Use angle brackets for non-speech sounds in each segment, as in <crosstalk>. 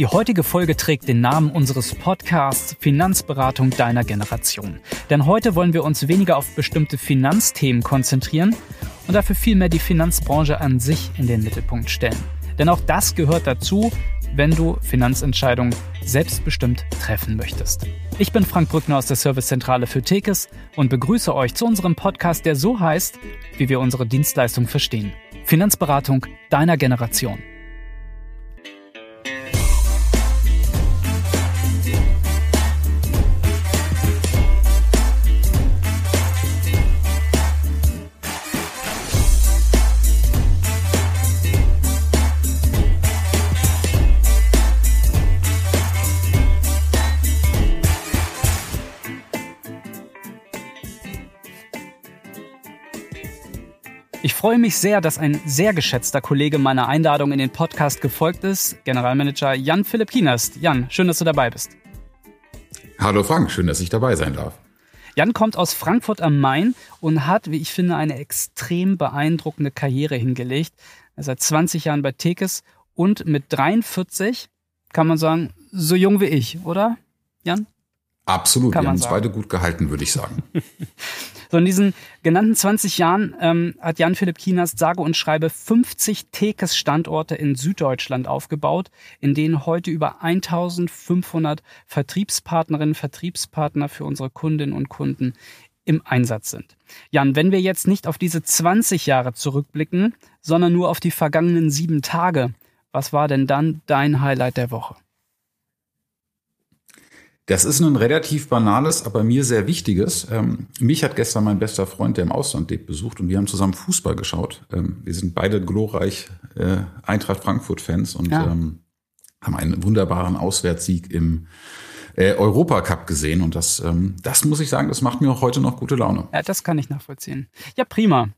Die heutige Folge trägt den Namen unseres Podcasts Finanzberatung deiner Generation. Denn heute wollen wir uns weniger auf bestimmte Finanzthemen konzentrieren und dafür vielmehr die Finanzbranche an sich in den Mittelpunkt stellen. Denn auch das gehört dazu, wenn du Finanzentscheidungen selbstbestimmt treffen möchtest. Ich bin Frank Brückner aus der Servicezentrale für Tekes und begrüße euch zu unserem Podcast, der so heißt, wie wir unsere Dienstleistung verstehen. Finanzberatung deiner Generation. Freue mich sehr, dass ein sehr geschätzter Kollege meiner Einladung in den Podcast gefolgt ist, Generalmanager Jan Philipp Kienast. Jan, schön, dass du dabei bist. Hallo Frank, schön, dass ich dabei sein darf. Jan kommt aus Frankfurt am Main und hat, wie ich finde, eine extrem beeindruckende Karriere hingelegt. Seit 20 Jahren bei Tekes und mit 43 kann man sagen, so jung wie ich, oder, Jan? Absolut, Kann wir haben uns beide gut gehalten, würde ich sagen. <laughs> so in diesen genannten 20 Jahren ähm, hat Jan Philipp Kienast sage und schreibe 50 Tekes-Standorte in Süddeutschland aufgebaut, in denen heute über 1500 Vertriebspartnerinnen, Vertriebspartner für unsere Kundinnen und Kunden im Einsatz sind. Jan, wenn wir jetzt nicht auf diese 20 Jahre zurückblicken, sondern nur auf die vergangenen sieben Tage, was war denn dann dein Highlight der Woche? Das ist ein relativ banales, aber mir sehr wichtiges. Ähm, mich hat gestern mein bester Freund, der im Ausland lebt, besucht und wir haben zusammen Fußball geschaut. Ähm, wir sind beide glorreich äh, Eintracht Frankfurt-Fans und ja. ähm, haben einen wunderbaren Auswärtssieg im äh, Europacup gesehen. Und das, ähm, das muss ich sagen, das macht mir auch heute noch gute Laune. Ja, das kann ich nachvollziehen. Ja, prima.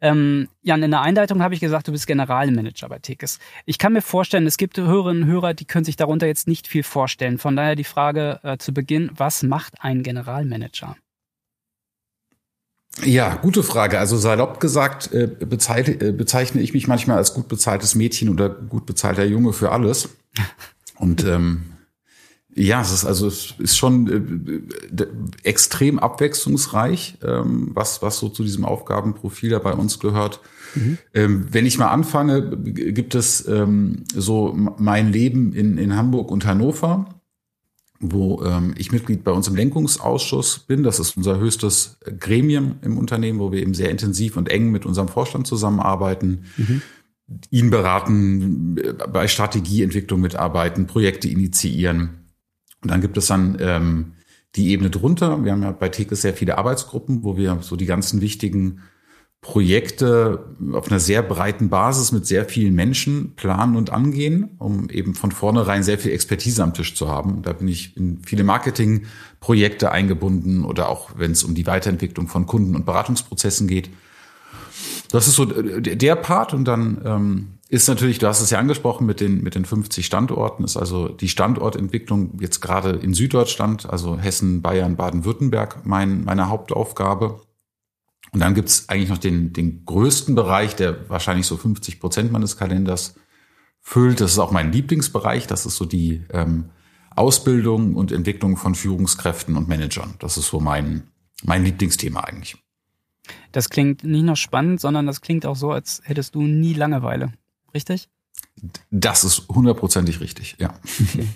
Ähm, Jan, in der Einleitung habe ich gesagt, du bist Generalmanager bei Tekes. Ich kann mir vorstellen, es gibt Hörerinnen und Hörer, die können sich darunter jetzt nicht viel vorstellen. Von daher die Frage äh, zu Beginn, was macht ein Generalmanager? Ja, gute Frage. Also salopp gesagt äh, bezeichne, äh, bezeichne ich mich manchmal als gut bezahltes Mädchen oder gut bezahlter Junge für alles. <laughs> Und ähm, ja, es ist also es ist schon äh, extrem abwechslungsreich, ähm, was was so zu diesem Aufgabenprofil da bei uns gehört. Mhm. Ähm, wenn ich mal anfange, gibt es ähm, so mein Leben in in Hamburg und Hannover, wo ähm, ich Mitglied bei uns im Lenkungsausschuss bin. Das ist unser höchstes Gremium im Unternehmen, wo wir eben sehr intensiv und eng mit unserem Vorstand zusammenarbeiten. Mhm ihn beraten, bei Strategieentwicklung mitarbeiten, Projekte initiieren. Und dann gibt es dann ähm, die Ebene drunter. Wir haben ja bei Tekes sehr viele Arbeitsgruppen, wo wir so die ganzen wichtigen Projekte auf einer sehr breiten Basis mit sehr vielen Menschen planen und angehen, um eben von vornherein sehr viel Expertise am Tisch zu haben. Da bin ich in viele Marketingprojekte eingebunden oder auch wenn es um die Weiterentwicklung von Kunden- und Beratungsprozessen geht. Das ist so der Part und dann ähm, ist natürlich, du hast es ja angesprochen mit den, mit den 50 Standorten, ist also die Standortentwicklung jetzt gerade in Süddeutschland, also Hessen, Bayern, Baden-Württemberg, mein, meine Hauptaufgabe. Und dann gibt's eigentlich noch den, den größten Bereich, der wahrscheinlich so 50 Prozent meines Kalenders füllt. Das ist auch mein Lieblingsbereich. Das ist so die ähm, Ausbildung und Entwicklung von Führungskräften und Managern. Das ist so mein, mein Lieblingsthema eigentlich. Das klingt nicht nur spannend, sondern das klingt auch so, als hättest du nie Langeweile richtig? Das ist hundertprozentig richtig, ja. Okay.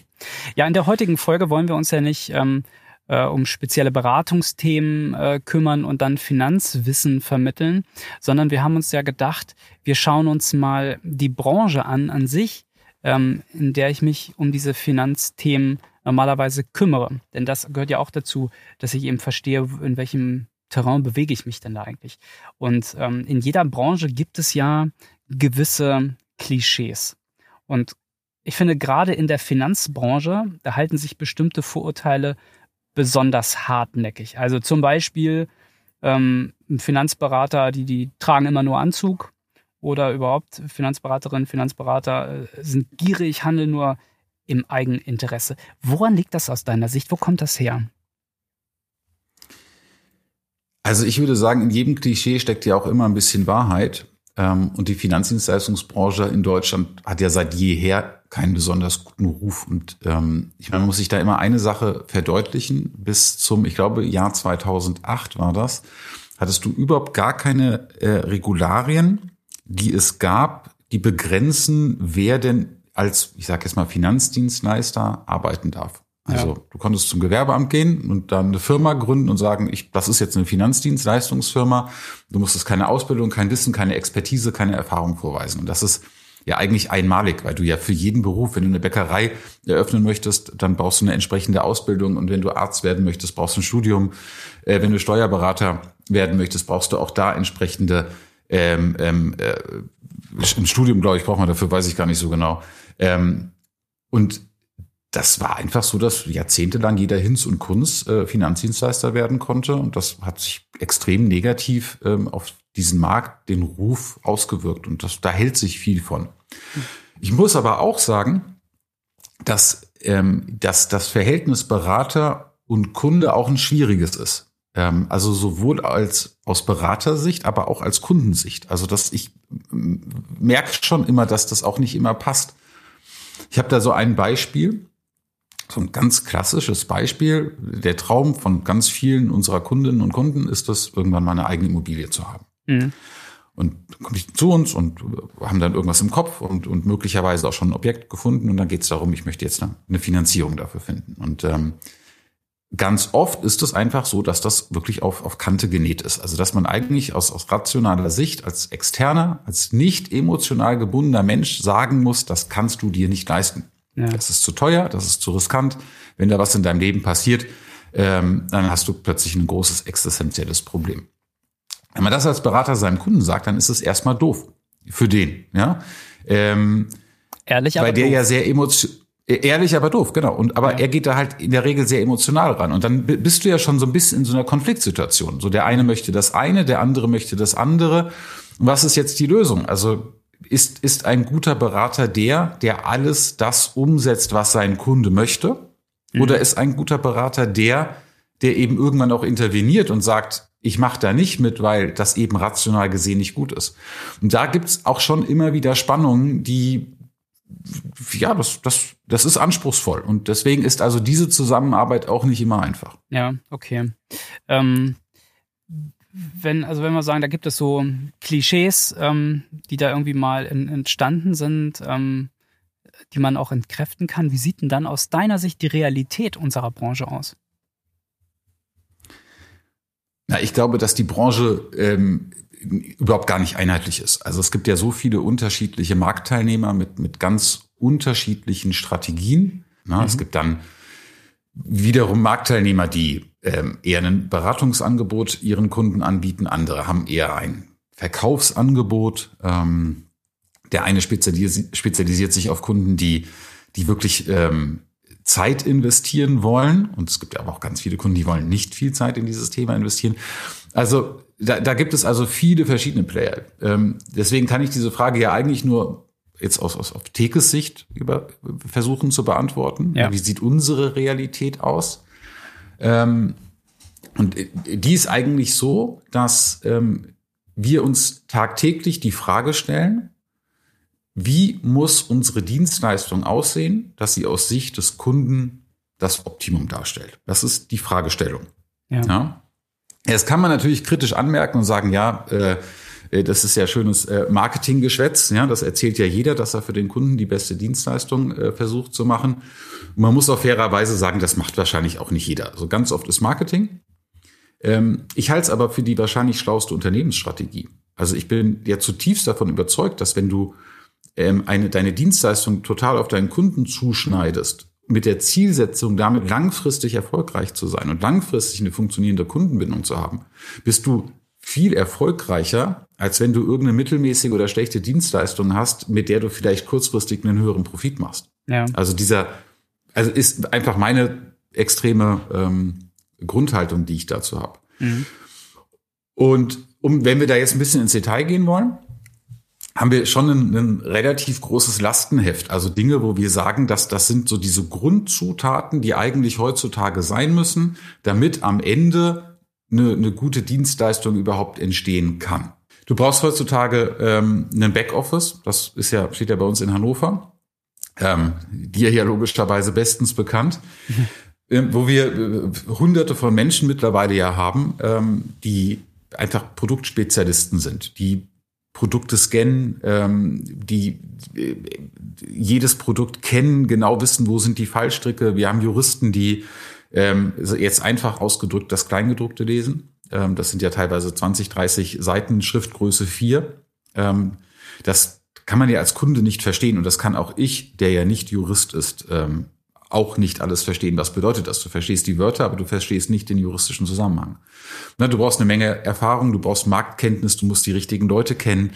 Ja, in der heutigen Folge wollen wir uns ja nicht ähm, äh, um spezielle Beratungsthemen äh, kümmern und dann Finanzwissen vermitteln, sondern wir haben uns ja gedacht, wir schauen uns mal die Branche an an sich, ähm, in der ich mich um diese Finanzthemen normalerweise kümmere. Denn das gehört ja auch dazu, dass ich eben verstehe, in welchem Terrain bewege ich mich denn da eigentlich. Und ähm, in jeder Branche gibt es ja gewisse Klischees. Und ich finde, gerade in der Finanzbranche, da halten sich bestimmte Vorurteile besonders hartnäckig. Also zum Beispiel ähm, Finanzberater, die, die tragen immer nur Anzug oder überhaupt Finanzberaterinnen, Finanzberater äh, sind gierig, handeln nur im Eigeninteresse. Woran liegt das aus deiner Sicht? Wo kommt das her? Also ich würde sagen, in jedem Klischee steckt ja auch immer ein bisschen Wahrheit. Ähm, und die Finanzdienstleistungsbranche in Deutschland hat ja seit jeher keinen besonders guten Ruf. Und ähm, ich meine, man muss sich da immer eine Sache verdeutlichen. Bis zum, ich glaube, Jahr 2008 war das, hattest du überhaupt gar keine äh, Regularien, die es gab, die begrenzen, wer denn als, ich sage jetzt mal, Finanzdienstleister arbeiten darf. Also ja. du konntest zum Gewerbeamt gehen und dann eine Firma gründen und sagen, ich, das ist jetzt eine Finanzdienstleistungsfirma. Du musstest keine Ausbildung, kein Wissen, keine Expertise, keine Erfahrung vorweisen. Und das ist ja eigentlich einmalig, weil du ja für jeden Beruf, wenn du eine Bäckerei eröffnen möchtest, dann brauchst du eine entsprechende Ausbildung und wenn du Arzt werden möchtest, brauchst du ein Studium. Äh, wenn du Steuerberater werden möchtest, brauchst du auch da entsprechende ähm, ähm, äh, ein Studium, glaube ich, braucht man dafür, weiß ich gar nicht so genau. Ähm, und das war einfach so, dass jahrzehntelang jeder Hinz und Kunz äh, Finanzdienstleister werden konnte. Und das hat sich extrem negativ ähm, auf diesen Markt, den Ruf ausgewirkt. Und das, da hält sich viel von. Ich muss aber auch sagen, dass, ähm, dass das Verhältnis Berater und Kunde auch ein schwieriges ist. Ähm, also sowohl als aus Beratersicht, aber auch als Kundensicht. Also dass ich merke schon immer, dass das auch nicht immer passt. Ich habe da so ein Beispiel so ein ganz klassisches Beispiel. Der Traum von ganz vielen unserer Kundinnen und Kunden ist es, irgendwann mal eine eigene Immobilie zu haben. Mhm. Und dann kommen die zu uns und haben dann irgendwas im Kopf und, und möglicherweise auch schon ein Objekt gefunden. Und dann geht es darum, ich möchte jetzt eine Finanzierung dafür finden. Und ähm, ganz oft ist es einfach so, dass das wirklich auf, auf Kante genäht ist. Also dass man eigentlich aus, aus rationaler Sicht als externer, als nicht emotional gebundener Mensch sagen muss, das kannst du dir nicht leisten. Ja. Das ist zu teuer, das ist zu riskant. Wenn da was in deinem Leben passiert, ähm, dann hast du plötzlich ein großes existenzielles Problem. Wenn man das als Berater seinem Kunden sagt, dann ist es erstmal doof für den. Ja, ähm, ehrlich, aber weil der doof. ja sehr emotional Ehrlich, aber doof, genau. Und aber ja. er geht da halt in der Regel sehr emotional ran. Und dann bist du ja schon so ein bisschen in so einer Konfliktsituation. So der eine möchte das eine, der andere möchte das andere. Und was ist jetzt die Lösung? Also ist, ist ein guter Berater der, der alles das umsetzt, was sein Kunde möchte? Mhm. Oder ist ein guter Berater der, der eben irgendwann auch interveniert und sagt, ich mache da nicht mit, weil das eben rational gesehen nicht gut ist. Und da gibt's auch schon immer wieder Spannungen, die, ja, das, das, das ist anspruchsvoll. Und deswegen ist also diese Zusammenarbeit auch nicht immer einfach. Ja, okay. Ähm wenn, also wenn wir sagen, da gibt es so Klischees, ähm, die da irgendwie mal in, entstanden sind, ähm, die man auch entkräften kann, wie sieht denn dann aus deiner Sicht die Realität unserer Branche aus? Na, ich glaube, dass die Branche ähm, überhaupt gar nicht einheitlich ist. Also es gibt ja so viele unterschiedliche Marktteilnehmer mit, mit ganz unterschiedlichen Strategien. Na, mhm. Es gibt dann wiederum Marktteilnehmer, die ähm, eher ein Beratungsangebot ihren Kunden anbieten, andere haben eher ein Verkaufsangebot. Ähm, der eine spezialisiert, spezialisiert sich auf Kunden, die, die wirklich ähm, Zeit investieren wollen. Und es gibt aber auch ganz viele Kunden, die wollen nicht viel Zeit in dieses Thema investieren. Also da, da gibt es also viele verschiedene Player. Ähm, deswegen kann ich diese Frage ja eigentlich nur jetzt aus, aus auf Tekes Sicht über, versuchen zu beantworten. Ja. Wie sieht unsere Realität aus? Ähm, und die ist eigentlich so, dass ähm, wir uns tagtäglich die Frage stellen, wie muss unsere Dienstleistung aussehen, dass sie aus Sicht des Kunden das Optimum darstellt? Das ist die Fragestellung. Ja. ja? Jetzt kann man natürlich kritisch anmerken und sagen, ja, äh, äh, das ist ja schönes äh, Marketinggeschwätz. Ja, das erzählt ja jeder, dass er für den Kunden die beste Dienstleistung äh, versucht zu machen. Und man muss auch fairerweise sagen, das macht wahrscheinlich auch nicht jeder. Also ganz oft ist Marketing. Ähm, ich halte es aber für die wahrscheinlich schlauste Unternehmensstrategie. Also ich bin ja zutiefst davon überzeugt, dass wenn du ähm, eine, deine Dienstleistung total auf deinen Kunden zuschneidest, mit der Zielsetzung, damit langfristig erfolgreich zu sein und langfristig eine funktionierende Kundenbindung zu haben, bist du viel erfolgreicher, als wenn du irgendeine mittelmäßige oder schlechte Dienstleistung hast, mit der du vielleicht kurzfristig einen höheren Profit machst. Ja. Also dieser, also ist einfach meine extreme ähm, Grundhaltung, die ich dazu habe. Mhm. Und um, wenn wir da jetzt ein bisschen ins Detail gehen wollen, haben wir schon ein, ein, relativ großes Lastenheft. Also Dinge, wo wir sagen, dass das sind so diese Grundzutaten, die eigentlich heutzutage sein müssen, damit am Ende eine, eine gute Dienstleistung überhaupt entstehen kann. Du brauchst heutzutage ähm, einen Backoffice, das ist ja, steht ja bei uns in Hannover. ähm, dir ja logischerweise bestens bekannt, mhm. Wo wir äh, hunderte von Menschen mittlerweile ja haben, ähm, die einfach Produktspezialisten sind, die Produkte scannen, ähm, die äh, jedes Produkt kennen, genau wissen, wo sind die Fallstricke. Wir haben Juristen, die ähm, jetzt einfach ausgedrückt das Kleingedruckte lesen. Ähm, das sind ja teilweise 20, 30 Seiten, Schriftgröße 4. Ähm, das kann man ja als Kunde nicht verstehen und das kann auch ich, der ja nicht Jurist ist, ähm, auch nicht alles verstehen. Was bedeutet das? Du verstehst die Wörter, aber du verstehst nicht den juristischen Zusammenhang. Na, du brauchst eine Menge Erfahrung, du brauchst Marktkenntnis, du musst die richtigen Leute kennen.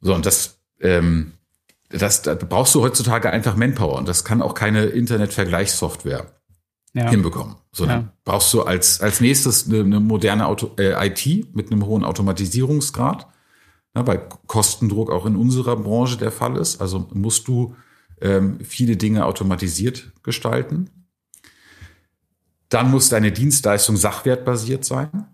So, und das, ähm, das, da brauchst du heutzutage einfach Manpower und das kann auch keine Internetvergleichssoftware ja. hinbekommen. Sondern ja. brauchst du als, als nächstes eine, eine moderne Auto, äh, IT mit einem hohen Automatisierungsgrad, ja, weil Kostendruck auch in unserer Branche der Fall ist. Also musst du ähm, viele Dinge automatisiert gestalten. Dann muss deine Dienstleistung sachwertbasiert sein.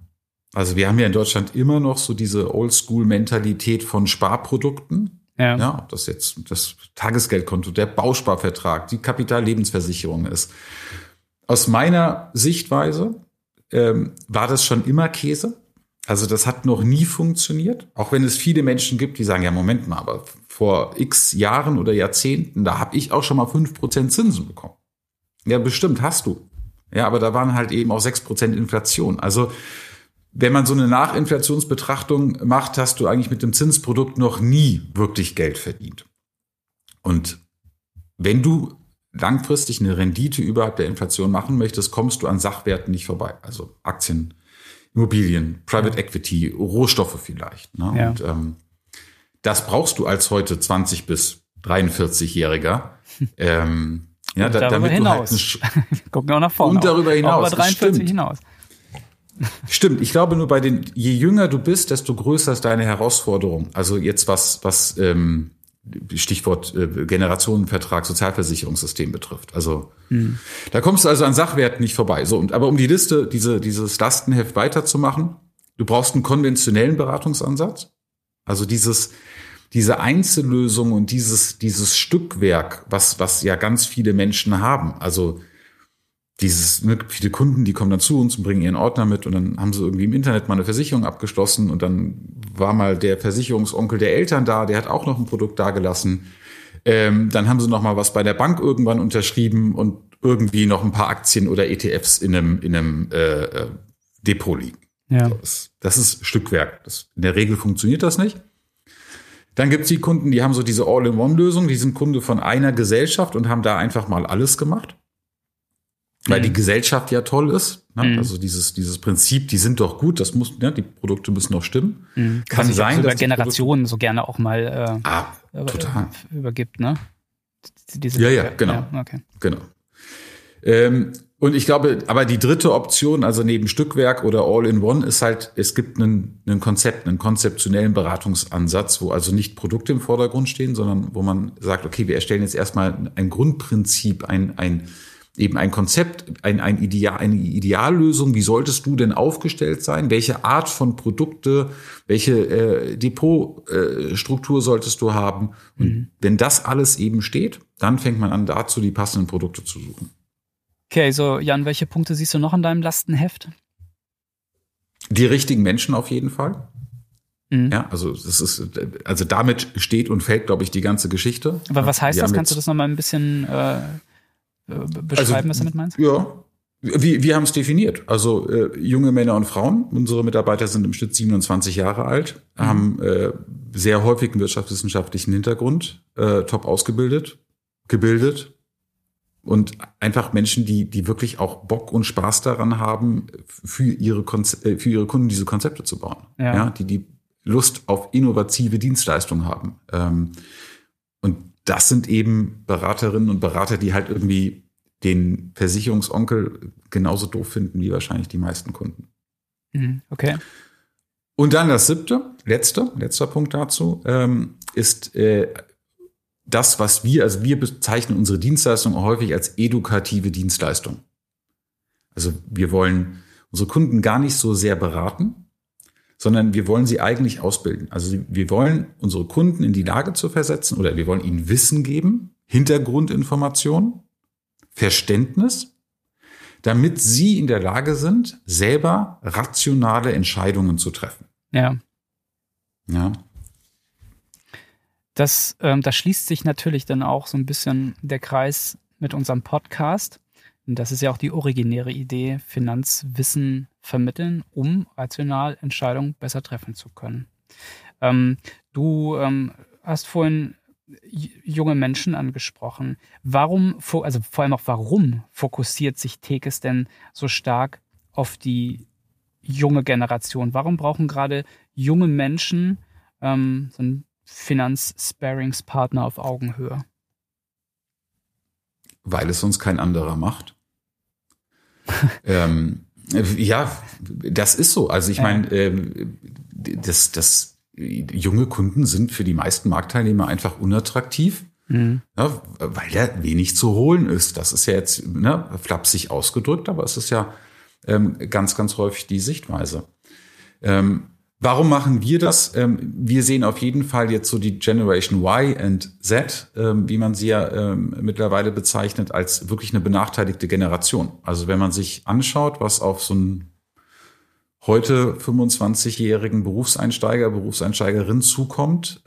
Also wir haben ja in Deutschland immer noch so diese Oldschool-Mentalität von Sparprodukten. Ja. ja, ob das jetzt das Tagesgeldkonto, der Bausparvertrag, die Kapitallebensversicherung ist. Aus meiner Sichtweise ähm, war das schon immer Käse. Also das hat noch nie funktioniert, auch wenn es viele Menschen gibt, die sagen, ja, Moment mal, aber vor x Jahren oder Jahrzehnten, da habe ich auch schon mal fünf Prozent Zinsen bekommen. Ja, bestimmt hast du. Ja, aber da waren halt eben auch sechs Prozent Inflation. Also wenn man so eine Nachinflationsbetrachtung macht, hast du eigentlich mit dem Zinsprodukt noch nie wirklich Geld verdient. Und wenn du langfristig eine Rendite überhalb der Inflation machen möchtest, kommst du an Sachwerten nicht vorbei. Also Aktien, Immobilien, Private Equity, Rohstoffe vielleicht. Ne? Ja. Und ähm, das brauchst du als heute 20 bis 43-Jähriger. <laughs> ähm, ja, da, darüber hinaus. Halt <laughs> Gucken auch nach vorne. Und darüber hinaus. Über 43 hinaus. <laughs> Stimmt. Ich glaube nur bei den, je jünger du bist, desto größer ist deine Herausforderung. Also jetzt was, was ähm, Stichwort äh, Generationenvertrag, Sozialversicherungssystem betrifft. Also hm. da kommst du also an Sachwerten nicht vorbei. So, und aber um die Liste, diese, dieses Lastenheft weiterzumachen, du brauchst einen konventionellen Beratungsansatz. Also dieses, diese Einzellösung und dieses, dieses Stückwerk, was, was ja ganz viele Menschen haben. Also dieses, ne, viele Kunden, die kommen dann zu uns und bringen ihren Ordner mit und dann haben sie irgendwie im Internet mal eine Versicherung abgeschlossen und dann war mal der Versicherungsonkel der Eltern da, der hat auch noch ein Produkt dagelassen. Ähm, dann haben sie noch mal was bei der Bank irgendwann unterschrieben und irgendwie noch ein paar Aktien oder ETFs in einem, in einem äh, äh, Depot liegen. Ja. Das, das ist Stückwerk. Das, in der Regel funktioniert das nicht. Dann gibt's die Kunden, die haben so diese All-in-One-Lösung, die sind Kunde von einer Gesellschaft und haben da einfach mal alles gemacht. Weil mhm. die Gesellschaft ja toll ist. Ne? Mhm. Also dieses, dieses Prinzip, die sind doch gut, das muss, ne? die Produkte müssen doch stimmen. Mhm. Kann sein, dass Generationen so gerne auch mal äh, ah, total. übergibt, ne? Diese ja, ja, genau. Ja, okay. Genau. Ähm, und ich glaube, aber die dritte Option, also neben Stückwerk oder All-in-One, ist halt, es gibt einen, einen Konzept, einen konzeptionellen Beratungsansatz, wo also nicht Produkte im Vordergrund stehen, sondern wo man sagt, okay, wir erstellen jetzt erstmal ein Grundprinzip, ein, ein, eben ein Konzept, ein, ein Ideal, eine Ideallösung. Wie solltest du denn aufgestellt sein? Welche Art von Produkte, welche äh, Depotstruktur äh, solltest du haben? Und mhm. wenn das alles eben steht, dann fängt man an, dazu die passenden Produkte zu suchen. Okay, so Jan, welche Punkte siehst du noch in deinem Lastenheft? Die richtigen Menschen auf jeden Fall. Mhm. Ja, also das ist, also damit steht und fällt, glaube ich, die ganze Geschichte. Aber was heißt das? Kannst du das nochmal ein bisschen äh, beschreiben, also, was du damit meinst? Ja, wir, wir haben es definiert. Also äh, junge Männer und Frauen, unsere Mitarbeiter sind im Schnitt 27 Jahre alt, mhm. haben äh, sehr häufig einen wirtschaftswissenschaftlichen Hintergrund, äh, top ausgebildet, gebildet, und einfach Menschen, die, die wirklich auch Bock und Spaß daran haben, für ihre, Konze äh, für ihre Kunden diese Konzepte zu bauen. Ja. ja. die die Lust auf innovative Dienstleistungen haben. Ähm, das sind eben Beraterinnen und Berater, die halt irgendwie den Versicherungsonkel genauso doof finden wie wahrscheinlich die meisten Kunden. Mhm, okay. Und dann das siebte, letzte, letzter Punkt dazu, ähm, ist äh, das, was wir, also wir bezeichnen unsere Dienstleistung häufig als edukative Dienstleistung. Also wir wollen unsere Kunden gar nicht so sehr beraten, sondern wir wollen sie eigentlich ausbilden. Also wir wollen unsere Kunden in die Lage zu versetzen oder wir wollen ihnen Wissen geben, Hintergrundinformation, Verständnis, damit sie in der Lage sind, selber rationale Entscheidungen zu treffen. Ja. Ja. Das, ähm, da schließt sich natürlich dann auch so ein bisschen der Kreis mit unserem Podcast. Und das ist ja auch die originäre Idee, Finanzwissen vermitteln, um rational Entscheidungen besser treffen zu können. Ähm, du ähm, hast vorhin junge Menschen angesprochen. Warum, also vor allem auch warum fokussiert sich Tekes denn so stark auf die junge Generation? Warum brauchen gerade junge Menschen ähm, so einen Finanz-Sparings-Partner auf Augenhöhe? Weil es uns kein anderer macht. <laughs> ähm, ja, das ist so. Also ich meine, äh, das, das junge Kunden sind für die meisten Marktteilnehmer einfach unattraktiv. Mhm. Ja, weil da wenig zu holen ist. Das ist ja jetzt ne, flapsig ausgedrückt, aber es ist ja ähm, ganz, ganz häufig die Sichtweise. Ähm, warum machen wir das? Ähm, wir sehen auf jeden Fall jetzt so die Generation Y und Z, ähm, wie man sie ja ähm, mittlerweile bezeichnet, als wirklich eine benachteiligte Generation. Also wenn man sich anschaut, was auf so ein heute 25-jährigen Berufseinsteiger, Berufseinsteigerin zukommt,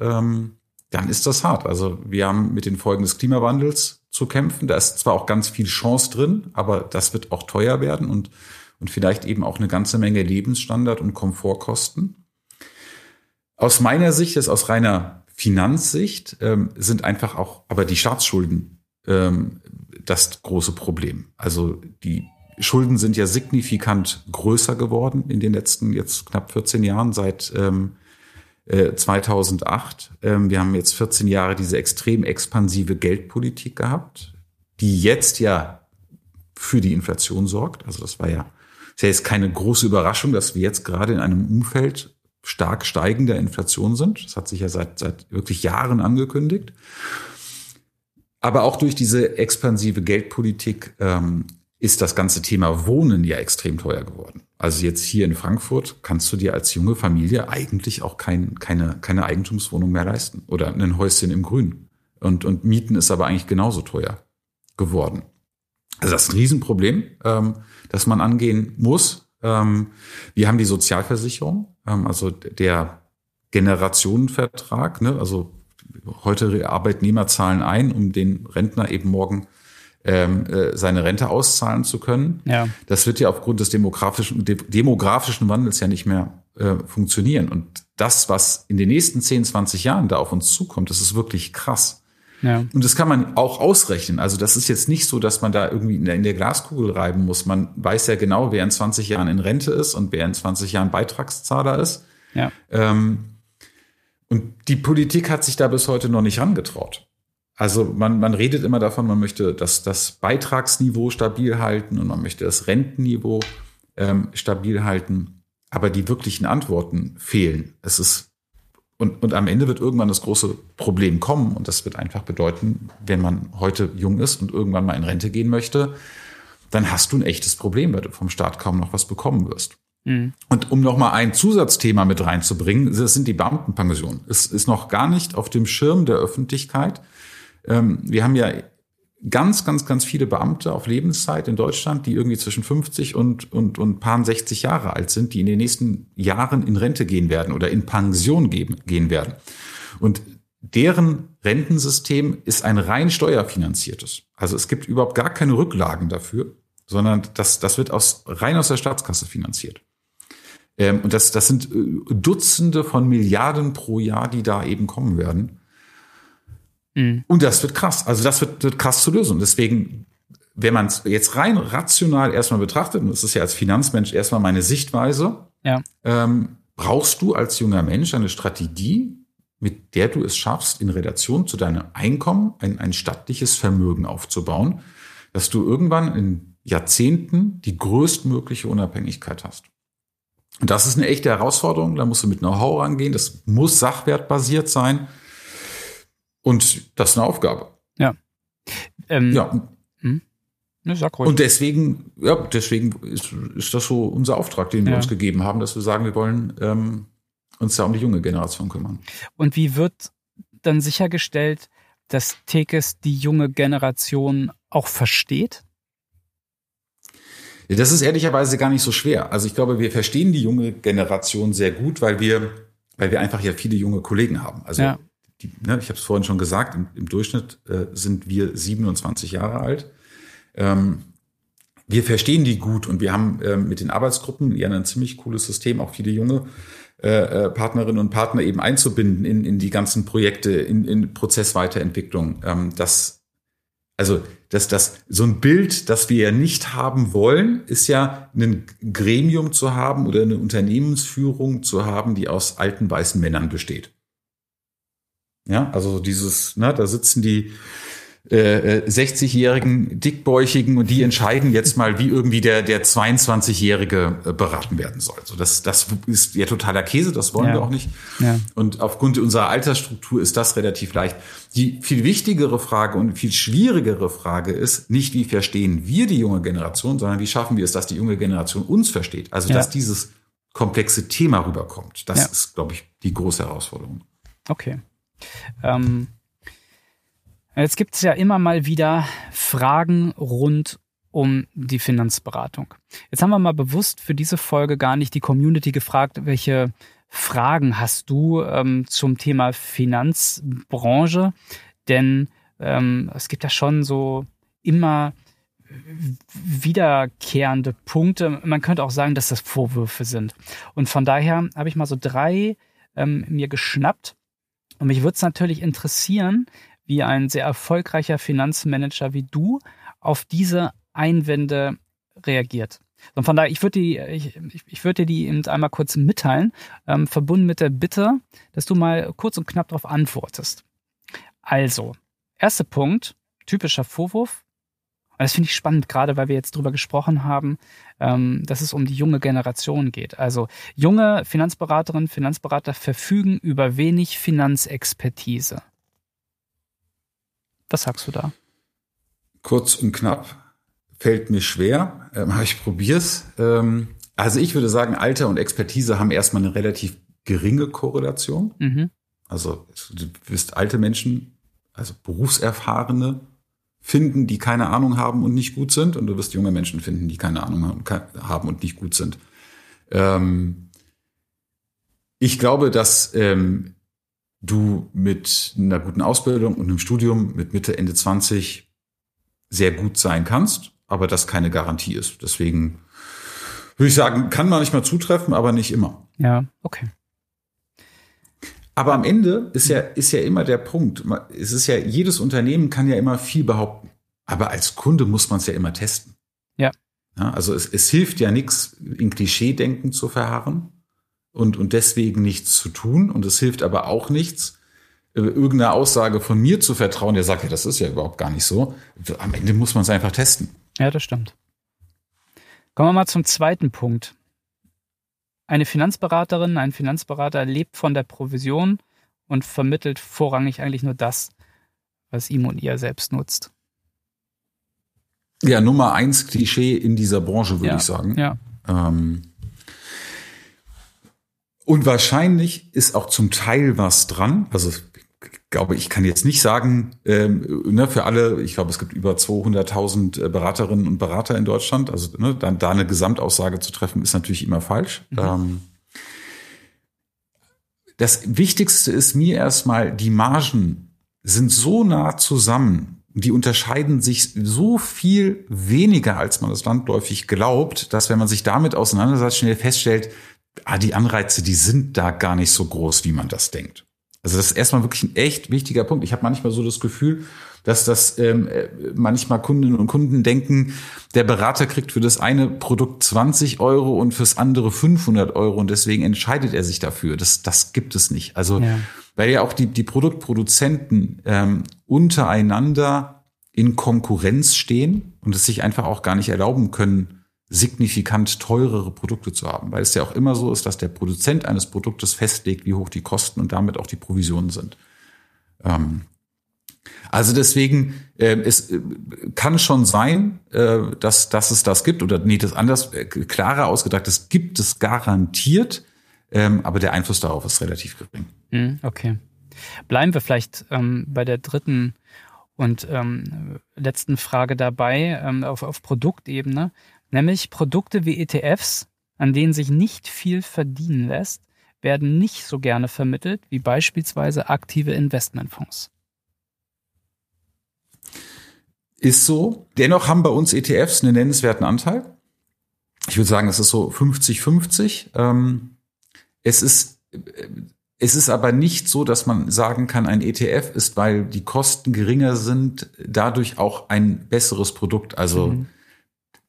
dann ist das hart. Also wir haben mit den Folgen des Klimawandels zu kämpfen. Da ist zwar auch ganz viel Chance drin, aber das wird auch teuer werden und, und vielleicht eben auch eine ganze Menge Lebensstandard und Komfortkosten. Aus meiner Sicht, ist aus reiner Finanzsicht, ähm, sind einfach auch aber die Staatsschulden ähm, das große Problem. Also die Schulden sind ja signifikant größer geworden in den letzten jetzt knapp 14 Jahren seit ähm, äh, 2008. Ähm, wir haben jetzt 14 Jahre diese extrem expansive Geldpolitik gehabt, die jetzt ja für die Inflation sorgt. Also das war ja, ist ja jetzt keine große Überraschung, dass wir jetzt gerade in einem Umfeld stark steigender Inflation sind. Das hat sich ja seit, seit wirklich Jahren angekündigt. Aber auch durch diese expansive Geldpolitik ähm, ist das ganze Thema Wohnen ja extrem teuer geworden. Also jetzt hier in Frankfurt kannst du dir als junge Familie eigentlich auch kein, keine, keine Eigentumswohnung mehr leisten oder ein Häuschen im Grün. Und, und Mieten ist aber eigentlich genauso teuer geworden. Also das ist ein Riesenproblem, ähm, das man angehen muss. Ähm, wir haben die Sozialversicherung, also der Generationenvertrag, ne? also heute Arbeitnehmer zahlen ein, um den Rentner eben morgen ähm, äh, seine Rente auszahlen zu können. Ja. Das wird ja aufgrund des demografischen, demografischen Wandels ja nicht mehr äh, funktionieren. Und das, was in den nächsten 10, 20 Jahren da auf uns zukommt, das ist wirklich krass. Ja. Und das kann man auch ausrechnen. Also das ist jetzt nicht so, dass man da irgendwie in der, in der, Glaskugel reiben muss. Man weiß ja genau, wer in 20 Jahren in Rente ist und wer in 20 Jahren Beitragszahler ist. Ja. Ähm, und die Politik hat sich da bis heute noch nicht rangetraut. Also man, man redet immer davon, man möchte das, das Beitragsniveau stabil halten und man möchte das Rentenniveau ähm, stabil halten. Aber die wirklichen Antworten fehlen. Es ist und, und am Ende wird irgendwann das große Problem kommen und das wird einfach bedeuten, wenn man heute jung ist und irgendwann mal in Rente gehen möchte, dann hast du ein echtes Problem, weil du vom Staat kaum noch was bekommen wirst. Mhm. Und um noch mal ein Zusatzthema mit reinzubringen, das sind die Beamtenpensionen. Es ist noch gar nicht auf dem Schirm der Öffentlichkeit, ähm, wir haben ja ganz, ganz, ganz viele Beamte auf Lebenszeit in Deutschland, die irgendwie zwischen 50 und, und, und paar 60 Jahre alt sind, die in den nächsten Jahren in Rente gehen werden oder in Pension geben, gehen werden. Und deren Rentensystem ist ein rein steuerfinanziertes. Also es gibt überhaupt gar keine Rücklagen dafür, sondern das, das wird aus, rein aus der Staatskasse finanziert. Ähm, und das, das sind äh, Dutzende von Milliarden pro Jahr, die da eben kommen werden. Mhm. Und das wird krass. Also das wird, wird krass zu lösen. Deswegen, wenn man es jetzt rein rational erstmal betrachtet, und das ist ja als Finanzmensch erstmal meine Sichtweise, ja. ähm, brauchst du als junger Mensch eine Strategie, mit der du es schaffst, in Relation zu deinem Einkommen ein, ein stattliches Vermögen aufzubauen, dass du irgendwann in Jahrzehnten die größtmögliche Unabhängigkeit hast. Und das ist eine echte Herausforderung. Da musst du mit Know-how rangehen. Das muss sachwertbasiert sein. Und das ist eine Aufgabe. Ja. Ähm, ja. Hm? Ne, sag ruhig. Und deswegen, ja, deswegen ist, ist das so unser Auftrag, den wir ja. uns gegeben haben, dass wir sagen, wir wollen ähm, uns da um die junge Generation kümmern. Und wie wird dann sichergestellt, dass Tekes die junge Generation auch versteht? Das ist ehrlicherweise gar nicht so schwer. Also ich glaube, wir verstehen die junge Generation sehr gut, weil wir, weil wir einfach ja viele junge Kollegen haben. Also ja. Die, ne, ich habe es vorhin schon gesagt, im, im Durchschnitt äh, sind wir 27 Jahre alt. Ähm, wir verstehen die gut und wir haben äh, mit den Arbeitsgruppen ja ein ziemlich cooles System, auch viele junge äh, äh, Partnerinnen und Partner eben einzubinden in, in die ganzen Projekte, in, in Prozessweiterentwicklung. Ähm, das also dass das so ein Bild, das wir ja nicht haben wollen, ist ja ein Gremium zu haben oder eine Unternehmensführung zu haben, die aus alten weißen Männern besteht. Ja, also dieses, ne, da sitzen die äh, 60-jährigen Dickbäuchigen und die entscheiden jetzt mal, wie irgendwie der, der 22-Jährige äh, beraten werden soll. So, das, das ist ja totaler Käse, das wollen ja. wir auch nicht. Ja. Und aufgrund unserer Altersstruktur ist das relativ leicht. Die viel wichtigere Frage und viel schwierigere Frage ist nicht, wie verstehen wir die junge Generation, sondern wie schaffen wir es, dass die junge Generation uns versteht. Also, ja. dass dieses komplexe Thema rüberkommt. Das ist, glaube ich, die große Herausforderung. Okay. Ähm Jetzt gibt es ja immer mal wieder Fragen rund um die Finanzberatung. Jetzt haben wir mal bewusst für diese Folge gar nicht die Community gefragt, welche Fragen hast du ähm, zum Thema Finanzbranche? Denn ähm, es gibt ja schon so immer wiederkehrende Punkte. Man könnte auch sagen, dass das Vorwürfe sind. Und von daher habe ich mal so drei ähm, mir geschnappt. Und mich würde es natürlich interessieren, wie ein sehr erfolgreicher Finanzmanager wie du auf diese Einwände reagiert. Und von daher, ich würde die, ich, ich würde dir die eben einmal kurz mitteilen, ähm, verbunden mit der Bitte, dass du mal kurz und knapp darauf antwortest. Also, erster Punkt, typischer Vorwurf. Und das finde ich spannend, gerade weil wir jetzt drüber gesprochen haben, ähm, dass es um die junge Generation geht. Also junge Finanzberaterinnen, Finanzberater verfügen über wenig Finanzexpertise. Was sagst du da? Kurz und knapp. Fällt mir schwer, ähm, aber ich probier's. Ähm, also ich würde sagen, Alter und Expertise haben erstmal eine relativ geringe Korrelation. Mhm. Also du wirst alte Menschen, also Berufserfahrene finden, die keine Ahnung haben und nicht gut sind, und du wirst junge Menschen finden, die keine Ahnung haben und nicht gut sind. Ähm, ich glaube, dass ähm, du mit einer guten Ausbildung und einem Studium mit Mitte, Ende 20 sehr gut sein kannst, aber das keine Garantie ist. Deswegen würde ich sagen, kann manchmal zutreffen, aber nicht immer. Ja, okay. Aber am Ende ist ja, ist ja immer der Punkt. Es ist ja, jedes Unternehmen kann ja immer viel behaupten. Aber als Kunde muss man es ja immer testen. Ja. ja also es, es hilft ja nichts, in Klischeedenken zu verharren und, und deswegen nichts zu tun. Und es hilft aber auch nichts, äh, irgendeiner Aussage von mir zu vertrauen, der sagt, ja, das ist ja überhaupt gar nicht so. Am Ende muss man es einfach testen. Ja, das stimmt. Kommen wir mal zum zweiten Punkt. Eine Finanzberaterin, ein Finanzberater lebt von der Provision und vermittelt vorrangig eigentlich nur das, was ihm und ihr selbst nutzt. Ja, Nummer eins Klischee in dieser Branche, würde ja, ich sagen. Ja. Ähm, und wahrscheinlich ist auch zum Teil was dran. Also glaube, ich kann jetzt nicht sagen, ähm, ne, für alle, ich glaube, es gibt über 200.000 äh, Beraterinnen und Berater in Deutschland. Also ne, dann da eine Gesamtaussage zu treffen, ist natürlich immer falsch. Mhm. Ähm, das Wichtigste ist mir erstmal, die Margen sind so nah zusammen, die unterscheiden sich so viel weniger, als man das landläufig glaubt, dass wenn man sich damit auseinandersetzt, schnell feststellt, ah, die Anreize, die sind da gar nicht so groß, wie man das denkt. Also das ist erstmal wirklich ein echt wichtiger Punkt. Ich habe manchmal so das Gefühl, dass das ähm, äh, manchmal Kundinnen und Kunden denken, der Berater kriegt für das eine Produkt 20 Euro und fürs andere 500 Euro und deswegen entscheidet er sich dafür. Das, das gibt es nicht. Also ja. weil ja auch die, die Produktproduzenten ähm, untereinander in Konkurrenz stehen und es sich einfach auch gar nicht erlauben können, signifikant teurere Produkte zu haben, weil es ja auch immer so ist, dass der Produzent eines Produktes festlegt, wie hoch die Kosten und damit auch die Provisionen sind. Ähm, also deswegen, äh, es äh, kann schon sein, äh, dass, dass es das gibt oder nee, das anders, äh, klarer ausgedrückt, es gibt es garantiert, ähm, aber der Einfluss darauf ist relativ gering. Hm, okay. Bleiben wir vielleicht ähm, bei der dritten und ähm, letzten Frage dabei ähm, auf, auf Produktebene, nämlich Produkte wie ETFs, an denen sich nicht viel verdienen lässt, werden nicht so gerne vermittelt wie beispielsweise aktive Investmentfonds. Ist so. Dennoch haben bei uns ETFs einen nennenswerten Anteil. Ich würde sagen, es ist so 50-50. Ähm, es ist, es ist aber nicht so, dass man sagen kann, ein ETF ist, weil die Kosten geringer sind, dadurch auch ein besseres Produkt. Also mhm.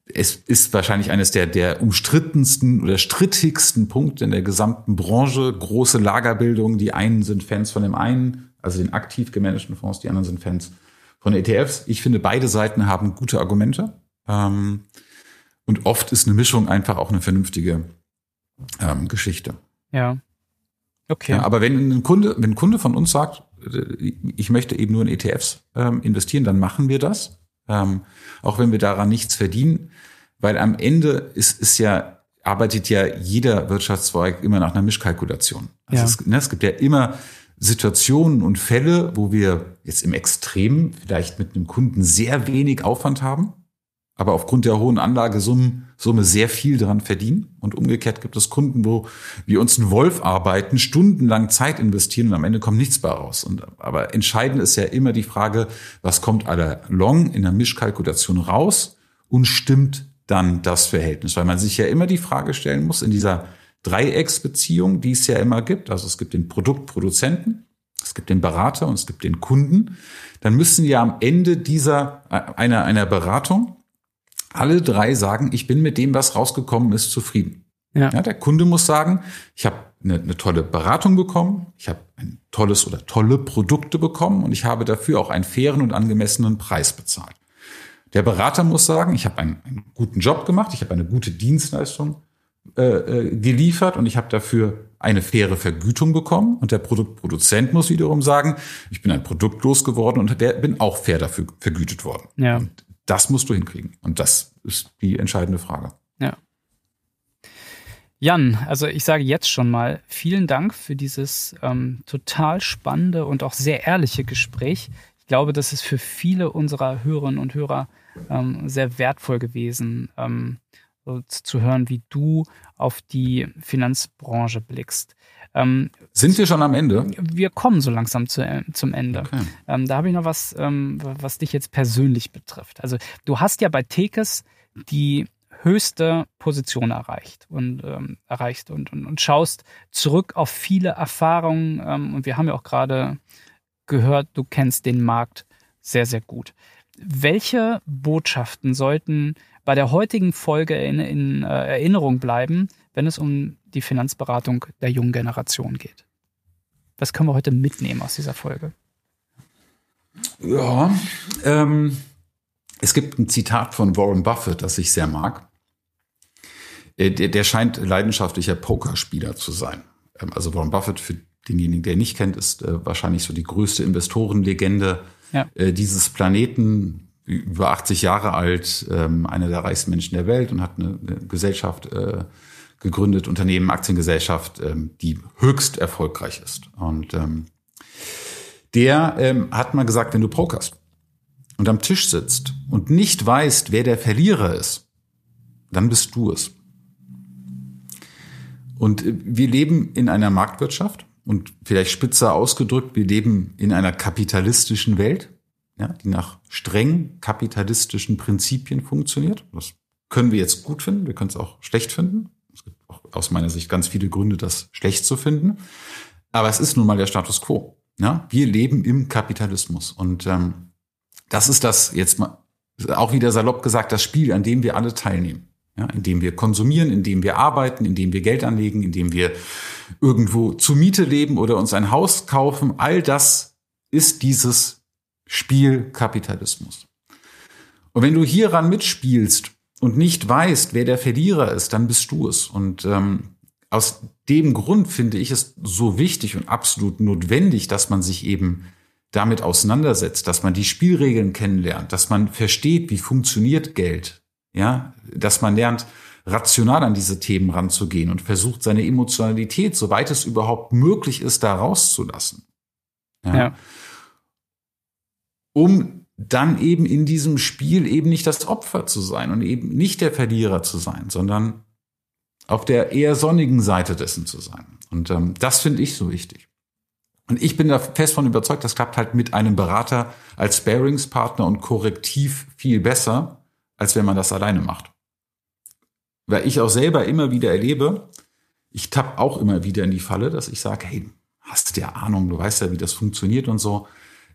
Es ist wahrscheinlich eines der, der umstrittensten oder strittigsten Punkte in der gesamten Branche. Große Lagerbildung. Die einen sind Fans von dem einen, also den aktiv gemanagten Fonds, die anderen sind Fans von ETFs. Ich finde, beide Seiten haben gute Argumente. Ähm, und oft ist eine Mischung einfach auch eine vernünftige ähm, Geschichte. Ja. Okay. Ja, aber wenn ein Kunde, wenn ein Kunde von uns sagt, äh, ich möchte eben nur in ETFs ähm, investieren, dann machen wir das. Ähm, auch wenn wir daran nichts verdienen, weil am Ende ist, ist ja, arbeitet ja jeder Wirtschaftszweig immer nach einer Mischkalkulation. Also ja. es, ne, es gibt ja immer Situationen und Fälle, wo wir jetzt im Extrem vielleicht mit einem Kunden sehr wenig Aufwand haben, aber aufgrund der hohen Anlagesumme Summe sehr viel daran verdienen. Und umgekehrt gibt es Kunden, wo wir uns einen Wolf arbeiten, stundenlang Zeit investieren und am Ende kommt nichts bei raus. Und, aber entscheidend ist ja immer die Frage, was kommt aller Long in der Mischkalkulation raus und stimmt dann das Verhältnis? Weil man sich ja immer die Frage stellen muss in dieser Dreiecksbeziehung, die es ja immer gibt. Also es gibt den Produktproduzenten, es gibt den Berater und es gibt den Kunden. Dann müssen ja am Ende dieser, äh, einer, einer Beratung alle drei sagen, ich bin mit dem, was rausgekommen ist, zufrieden. Ja. ja der Kunde muss sagen, ich habe eine, eine tolle Beratung bekommen, ich habe ein tolles oder tolle Produkte bekommen und ich habe dafür auch einen fairen und angemessenen Preis bezahlt. Der Berater muss sagen, ich habe einen, einen guten Job gemacht, ich habe eine gute Dienstleistung äh, äh, geliefert und ich habe dafür eine faire Vergütung bekommen. Und der Produktproduzent muss wiederum sagen, ich bin ein Produkt losgeworden und der, bin auch fair dafür vergütet worden. Ja. Und das musst du hinkriegen. Und das ist die entscheidende Frage. Ja. Jan, also ich sage jetzt schon mal vielen Dank für dieses ähm, total spannende und auch sehr ehrliche Gespräch. Ich glaube, das ist für viele unserer Hörerinnen und Hörer ähm, sehr wertvoll gewesen. Ähm, zu hören, wie du auf die Finanzbranche blickst. Ähm, Sind wir schon am Ende? Wir kommen so langsam zu, äh, zum Ende. Okay. Ähm, da habe ich noch was, ähm, was dich jetzt persönlich betrifft. Also du hast ja bei Tekes die höchste Position erreicht und ähm, erreicht und, und, und schaust zurück auf viele Erfahrungen. Ähm, und wir haben ja auch gerade gehört, du kennst den Markt sehr, sehr gut. Welche Botschaften sollten bei der heutigen Folge in, in äh, Erinnerung bleiben, wenn es um die Finanzberatung der jungen Generation geht? Was können wir heute mitnehmen aus dieser Folge? Ja, ähm, es gibt ein Zitat von Warren Buffett, das ich sehr mag. Äh, der, der scheint leidenschaftlicher Pokerspieler zu sein. Ähm, also Warren Buffett, für denjenigen, der ihn nicht kennt, ist äh, wahrscheinlich so die größte Investorenlegende ja. äh, dieses Planeten über 80 Jahre alt, ähm, einer der reichsten Menschen der Welt und hat eine, eine Gesellschaft äh, gegründet, Unternehmen, Aktiengesellschaft, ähm, die höchst erfolgreich ist. Und ähm, der ähm, hat mal gesagt, wenn du pokerst und am Tisch sitzt und nicht weißt, wer der Verlierer ist, dann bist du es. Und äh, wir leben in einer Marktwirtschaft und vielleicht spitzer ausgedrückt, wir leben in einer kapitalistischen Welt ja, die nach streng kapitalistischen Prinzipien funktioniert. Das können wir jetzt gut finden, wir können es auch schlecht finden. Es gibt auch aus meiner Sicht ganz viele Gründe, das schlecht zu finden. Aber es ist nun mal der Status quo. Ja, wir leben im Kapitalismus. Und ähm, das ist das jetzt mal auch wieder salopp gesagt, das Spiel, an dem wir alle teilnehmen. Ja, indem wir konsumieren, indem wir arbeiten, indem wir Geld anlegen, indem wir irgendwo zu Miete leben oder uns ein Haus kaufen. All das ist dieses Spielkapitalismus. Und wenn du hieran mitspielst und nicht weißt, wer der Verlierer ist, dann bist du es. Und ähm, aus dem Grund finde ich es so wichtig und absolut notwendig, dass man sich eben damit auseinandersetzt, dass man die Spielregeln kennenlernt, dass man versteht, wie funktioniert Geld, ja, dass man lernt, rational an diese Themen ranzugehen und versucht, seine Emotionalität, soweit es überhaupt möglich ist, da rauszulassen. Ja. ja. Um dann eben in diesem Spiel eben nicht das Opfer zu sein und eben nicht der Verlierer zu sein, sondern auf der eher sonnigen Seite dessen zu sein. Und ähm, das finde ich so wichtig. Und ich bin da fest von überzeugt, das klappt halt mit einem Berater als Sparingspartner und Korrektiv viel besser, als wenn man das alleine macht. Weil ich auch selber immer wieder erlebe, ich tapp auch immer wieder in die Falle, dass ich sage, hey, hast du ja Ahnung, du weißt ja, wie das funktioniert und so.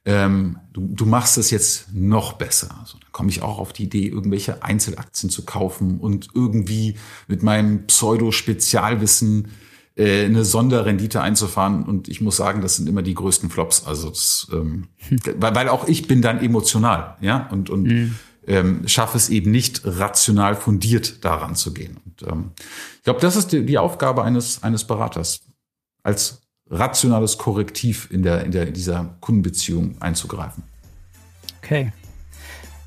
Ähm, du, du machst es jetzt noch besser. Also, dann komme ich auch auf die Idee, irgendwelche Einzelaktien zu kaufen und irgendwie mit meinem Pseudo-Spezialwissen äh, eine Sonderrendite einzufahren. Und ich muss sagen, das sind immer die größten Flops. Also das, ähm, hm. weil, weil auch ich bin dann emotional, ja, und, und mhm. ähm, schaffe es eben nicht rational fundiert daran zu gehen. Und ähm, ich glaube, das ist die, die Aufgabe eines, eines Beraters, als rationales Korrektiv in der, in der in dieser Kundenbeziehung einzugreifen. Okay.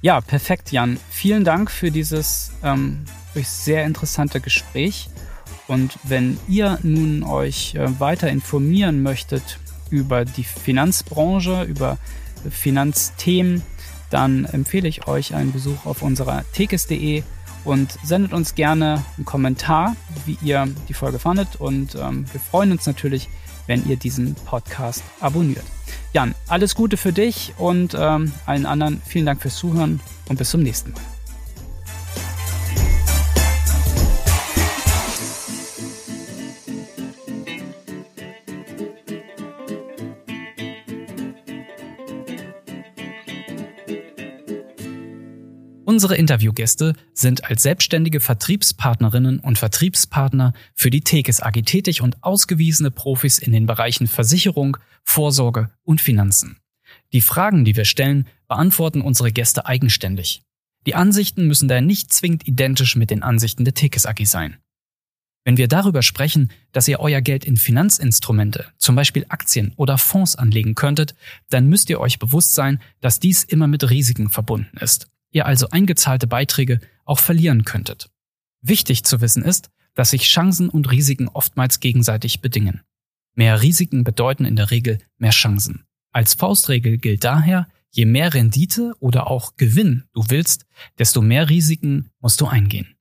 Ja, perfekt, Jan. Vielen Dank für dieses ähm, sehr interessante Gespräch. Und wenn ihr nun euch äh, weiter informieren möchtet über die Finanzbranche, über Finanzthemen, dann empfehle ich euch einen Besuch auf unserer tekes.de und sendet uns gerne einen Kommentar, wie ihr die Folge fandet. Und ähm, wir freuen uns natürlich, wenn ihr diesen Podcast abonniert. Jan, alles Gute für dich und ähm, allen anderen vielen Dank fürs Zuhören und bis zum nächsten Mal. Unsere Interviewgäste sind als selbstständige Vertriebspartnerinnen und Vertriebspartner für die Tekes AG tätig und ausgewiesene Profis in den Bereichen Versicherung, Vorsorge und Finanzen. Die Fragen, die wir stellen, beantworten unsere Gäste eigenständig. Die Ansichten müssen daher nicht zwingend identisch mit den Ansichten der Tekes AG sein. Wenn wir darüber sprechen, dass ihr euer Geld in Finanzinstrumente, zum Beispiel Aktien oder Fonds anlegen könntet, dann müsst ihr euch bewusst sein, dass dies immer mit Risiken verbunden ist ihr also eingezahlte Beiträge auch verlieren könntet. Wichtig zu wissen ist, dass sich Chancen und Risiken oftmals gegenseitig bedingen. Mehr Risiken bedeuten in der Regel mehr Chancen. Als Faustregel gilt daher, je mehr Rendite oder auch Gewinn du willst, desto mehr Risiken musst du eingehen.